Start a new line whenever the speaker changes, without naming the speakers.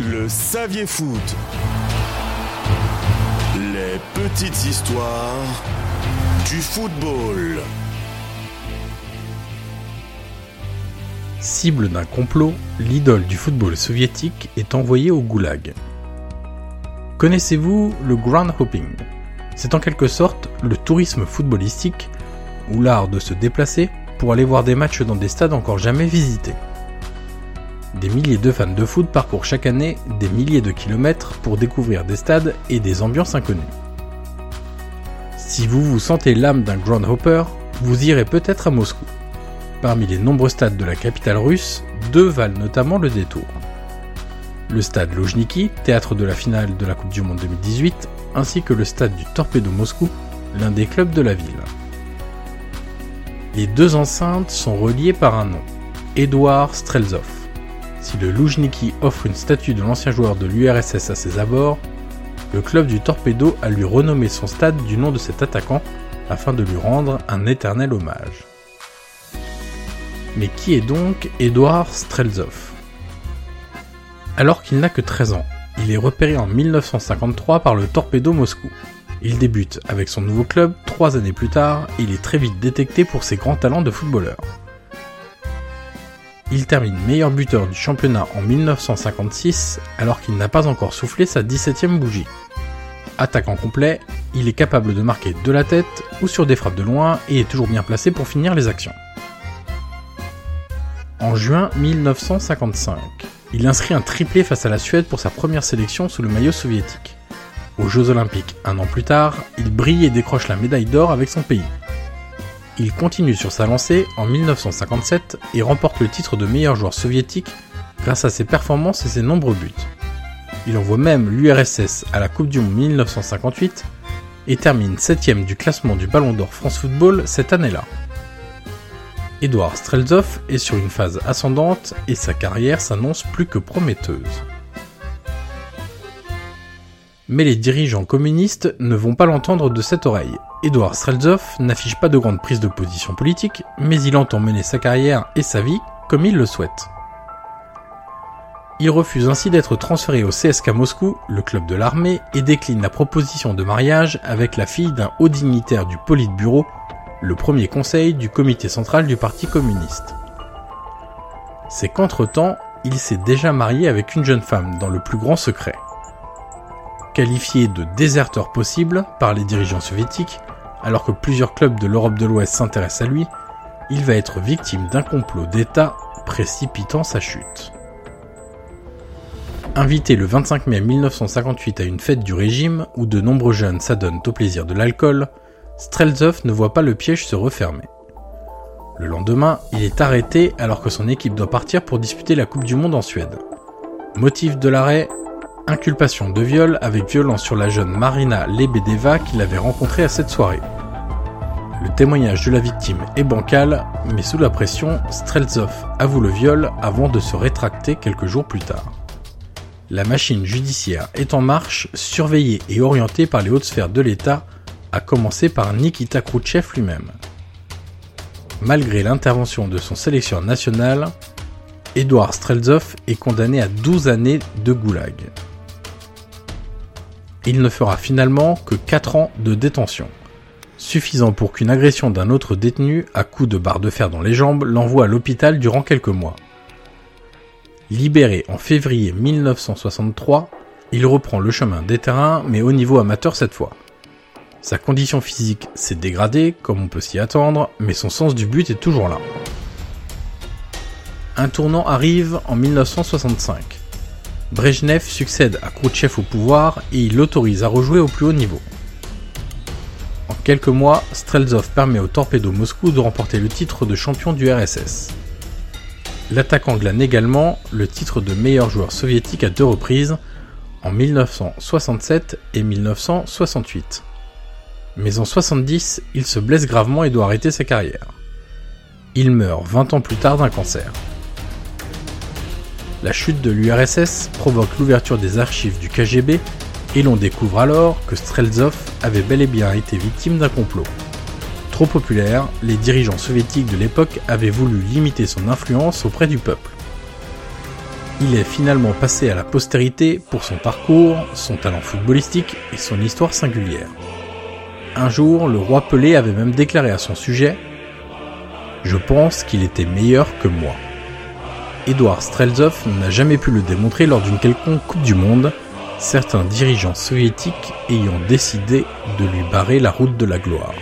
Le Saviez Foot. Les petites histoires du football.
Cible d'un complot, l'idole du football soviétique est envoyée au goulag. Connaissez-vous le ground hopping? C'est en quelque sorte le tourisme footballistique ou l'art de se déplacer pour aller voir des matchs dans des stades encore jamais visités. Des milliers de fans de foot parcourent chaque année des milliers de kilomètres pour découvrir des stades et des ambiances inconnues. Si vous vous sentez l'âme d'un groundhopper, vous irez peut-être à Moscou. Parmi les nombreux stades de la capitale russe, deux valent notamment le détour. Le stade Lojniki, théâtre de la finale de la Coupe du Monde 2018, ainsi que le stade du Torpedo Moscou, l'un des clubs de la ville. Les deux enceintes sont reliées par un nom, Edouard Strelzov. Si le Lujniki offre une statue de l'ancien joueur de l'URSS à ses abords, le club du Torpedo a lui renommé son stade du nom de cet attaquant afin de lui rendre un éternel hommage. Mais qui est donc Edouard Strelzov Alors qu'il n'a que 13 ans, il est repéré en 1953 par le Torpedo Moscou. Il débute avec son nouveau club trois années plus tard et il est très vite détecté pour ses grands talents de footballeur. Il termine meilleur buteur du championnat en 1956 alors qu'il n'a pas encore soufflé sa 17ème bougie. Attaquant complet, il est capable de marquer de la tête ou sur des frappes de loin et est toujours bien placé pour finir les actions. En juin 1955, il inscrit un triplé face à la Suède pour sa première sélection sous le maillot soviétique. Aux Jeux Olympiques un an plus tard, il brille et décroche la médaille d'or avec son pays. Il continue sur sa lancée en 1957 et remporte le titre de meilleur joueur soviétique grâce à ses performances et ses nombreux buts. Il envoie même l'URSS à la Coupe du Monde 1958 et termine 7ème du classement du Ballon d'Or France Football cette année-là. Edouard Strelzov est sur une phase ascendante et sa carrière s'annonce plus que prometteuse. Mais les dirigeants communistes ne vont pas l'entendre de cette oreille. Edouard Strelzov n'affiche pas de grande prise de position politique, mais il entend mener sa carrière et sa vie comme il le souhaite. Il refuse ainsi d'être transféré au CSK Moscou, le club de l'armée, et décline la proposition de mariage avec la fille d'un haut dignitaire du Politburo, le premier conseil du comité central du Parti communiste. C'est qu'entre-temps, il s'est déjà marié avec une jeune femme dans le plus grand secret. Qualifié de déserteur possible par les dirigeants soviétiques, alors que plusieurs clubs de l'Europe de l'Ouest s'intéressent à lui, il va être victime d'un complot d'État précipitant sa chute. Invité le 25 mai 1958 à une fête du régime où de nombreux jeunes s'adonnent au plaisir de l'alcool, Strelzov ne voit pas le piège se refermer. Le lendemain, il est arrêté alors que son équipe doit partir pour disputer la Coupe du Monde en Suède. Motif de l'arrêt, Inculpation de viol avec violence sur la jeune Marina Lebedeva qu'il avait rencontrée à cette soirée. Le témoignage de la victime est bancal, mais sous la pression, Strelzov avoue le viol avant de se rétracter quelques jours plus tard. La machine judiciaire est en marche, surveillée et orientée par les hautes sphères de l'État, à commencer par Nikita Khrouchtchev lui-même. Malgré l'intervention de son sélection national, Edouard Strelzov est condamné à 12 années de goulag il ne fera finalement que 4 ans de détention, suffisant pour qu'une agression d'un autre détenu à coups de barre de fer dans les jambes l'envoie à l'hôpital durant quelques mois. Libéré en février 1963, il reprend le chemin des terrains, mais au niveau amateur cette fois. Sa condition physique s'est dégradée, comme on peut s'y attendre, mais son sens du but est toujours là. Un tournant arrive en 1965. Brejnev succède à Khrouchtchev au pouvoir et il l'autorise à rejouer au plus haut niveau. En quelques mois, Strelzov permet au Torpedo Moscou de remporter le titre de champion du RSS. L'attaquant glane également le titre de meilleur joueur soviétique à deux reprises, en 1967 et 1968. Mais en 70, il se blesse gravement et doit arrêter sa carrière. Il meurt 20 ans plus tard d'un cancer. La chute de l'URSS provoque l'ouverture des archives du KGB et l'on découvre alors que Strelzov avait bel et bien été victime d'un complot. Trop populaire, les dirigeants soviétiques de l'époque avaient voulu limiter son influence auprès du peuple. il est finalement passé à la postérité pour son parcours, son talent footballistique et son histoire singulière. Un jour, le roi Pelé avait même déclaré à son sujet Je pense qu'il était meilleur que moi. Edouard Strelzov n'a jamais pu le démontrer lors d'une quelconque Coupe du Monde, certains dirigeants soviétiques ayant décidé de lui barrer la route de la gloire.